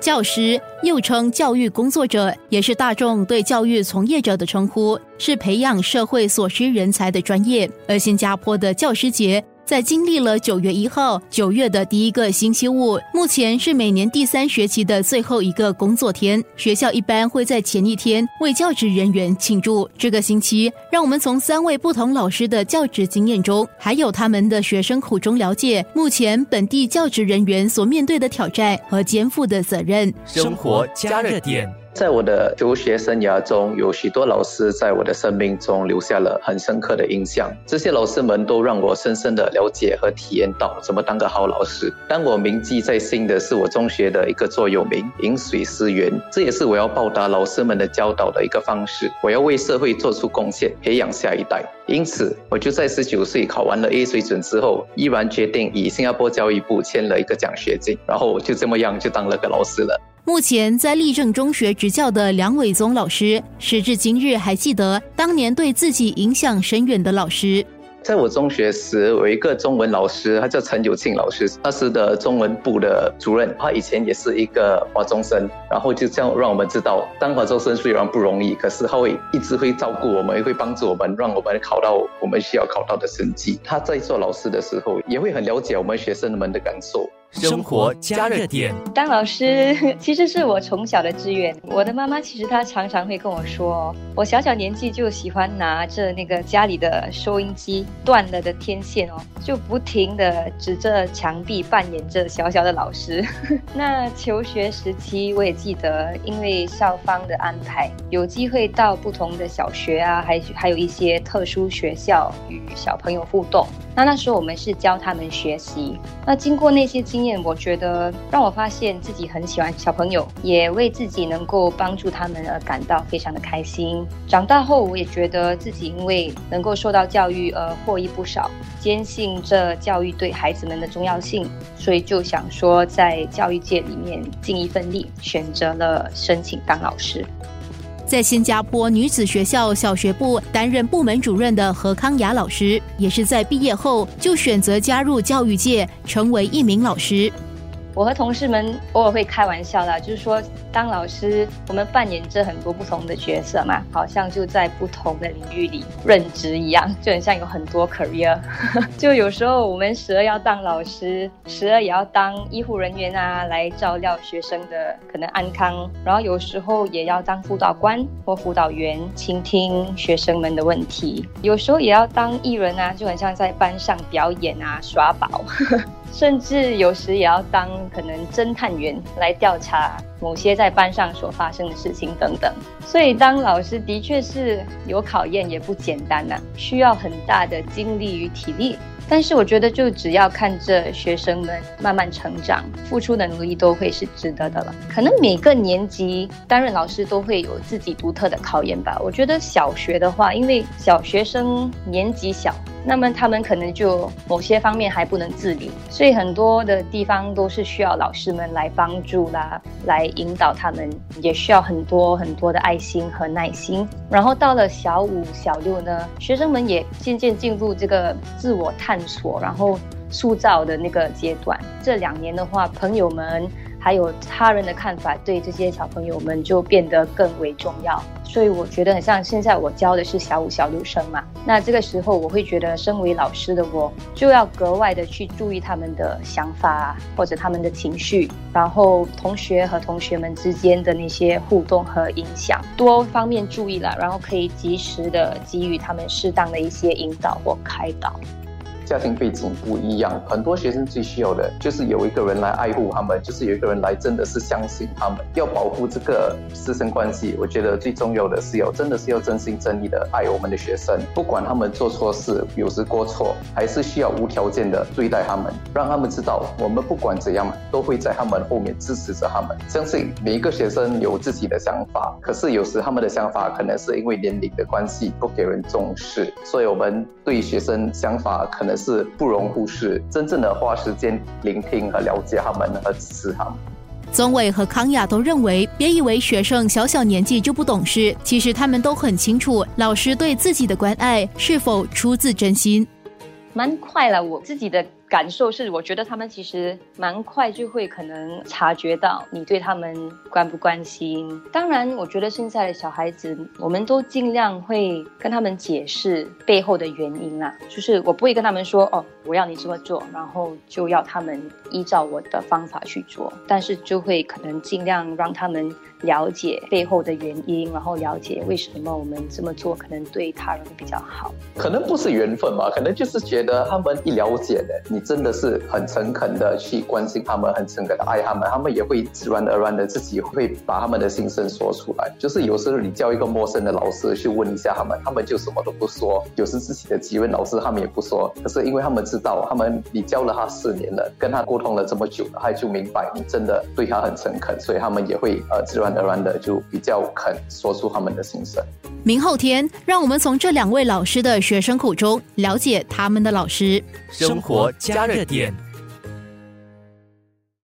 教师又称教育工作者，也是大众对教育从业者的称呼，是培养社会所需人才的专业。而新加坡的教师节。在经历了九月一号九月的第一个星期五，目前是每年第三学期的最后一个工作天。学校一般会在前一天为教职人员庆祝。这个星期，让我们从三位不同老师的教职经验中，还有他们的学生口中了解目前本地教职人员所面对的挑战和肩负的责任。生活加热点。在我的求学生涯中，有许多老师在我的生命中留下了很深刻的印象。这些老师们都让我深深的了解和体验到怎么当个好老师。当我铭记在心的是我中学的一个座右铭：“饮水思源”。这也是我要报答老师们的教导的一个方式。我要为社会做出贡献，培养下一代。因此，我就在十九岁考完了 A 水准之后，毅然决定以新加坡教育部签了一个奖学金，然后我就这么样就当了个老师了。目前在立正中学执教的梁伟宗老师，时至今日还记得当年对自己影响深远的老师。在我中学时，有一个中文老师，他叫陈友庆老师，当时的中文部的主任。他以前也是一个华中生，然后就这样让我们知道，当华中生虽然不容易，可是他会一直会照顾我们，也会帮助我们，让我们考到我们需要考到的成绩。他在做老师的时候，也会很了解我们学生们的感受。生活加热点，当老师 其实是我从小的志愿。我的妈妈其实她常常会跟我说，我小小年纪就喜欢拿着那个家里的收音机断了的天线哦，就不停的指着墙壁扮演着小小的老师。那求学时期我也记得，因为校方的安排，有机会到不同的小学啊，还还有一些特殊学校与小朋友互动。那那时候我们是教他们学习。那经过那些经验，我觉得让我发现自己很喜欢小朋友，也为自己能够帮助他们而感到非常的开心。长大后，我也觉得自己因为能够受到教育而获益不少，坚信这教育对孩子们的重要性，所以就想说在教育界里面尽一份力，选择了申请当老师。在新加坡女子学校小学部担任部门主任的何康雅老师，也是在毕业后就选择加入教育界，成为一名老师。我和同事们偶尔会开玩笑啦，就是说当老师，我们扮演着很多不同的角色嘛，好像就在不同的领域里任职一样，就很像有很多 career。就有时候我们时而要当老师，时而也要当医护人员啊，来照料学生的可能安康，然后有时候也要当辅导官或辅导员，倾听学生们的问题，有时候也要当艺人啊，就很像在班上表演啊，耍宝。甚至有时也要当可能侦探员来调查某些在班上所发生的事情等等，所以当老师的确是有考验，也不简单呐，需要很大的精力与体力。但是我觉得，就只要看着学生们慢慢成长，付出的努力都会是值得的了。可能每个年级担任老师都会有自己独特的考验吧。我觉得小学的话，因为小学生年纪小。那么他们可能就某些方面还不能自理，所以很多的地方都是需要老师们来帮助啦，来引导他们，也需要很多很多的爱心和耐心。然后到了小五、小六呢，学生们也渐渐进入这个自我探索，然后塑造的那个阶段。这两年的话，朋友们。还有他人的看法，对这些小朋友们就变得更为重要。所以我觉得很像现在我教的是小五、小六生嘛，那这个时候我会觉得，身为老师的我就要格外的去注意他们的想法或者他们的情绪，然后同学和同学们之间的那些互动和影响，多方面注意了，然后可以及时的给予他们适当的一些引导或开导。家庭背景不一样，很多学生最需要的就是有一个人来爱护他们，就是有一个人来真的是相信他们，要保护这个师生关系。我觉得最重要的是要真的是要真心真意的爱我们的学生，不管他们做错事，有时过错，还是需要无条件的对待他们，让他们知道我们不管怎样都会在他们后面支持着他们。相信每一个学生有自己的想法，可是有时他们的想法可能是因为年龄的关系不给人重视，所以我们对学生想法可能。是不容忽视，真正的花时间聆听和了解他们和支持他们。宗伟和康雅都认为，别以为学生小小年纪就不懂事，其实他们都很清楚，老师对自己的关爱是否出自真心。蛮快了，我自己的。感受是，我觉得他们其实蛮快就会可能察觉到你对他们关不关心。当然，我觉得现在的小孩子，我们都尽量会跟他们解释背后的原因啦。就是我不会跟他们说，哦，我要你这么做，然后就要他们依照我的方法去做。但是就会可能尽量让他们了解背后的原因，然后了解为什么我们这么做可能对他人比较好。可能不是缘分吧，可能就是觉得他们一了解的你。真的是很诚恳的去关心他们，很诚恳的爱他们，他们也会自然而然的自己会把他们的心声说出来。就是有时候你叫一个陌生的老师去问一下他们，他们就什么都不说。有时自己的几位老师他们也不说，可是因为他们知道，他们你教了他四年了，跟他沟通了这么久了，他就明白你真的对他很诚恳，所以他们也会呃自然而然的就比较肯说出他们的心声。明后天，让我们从这两位老师的学生口中了解他们的老师生活加热点。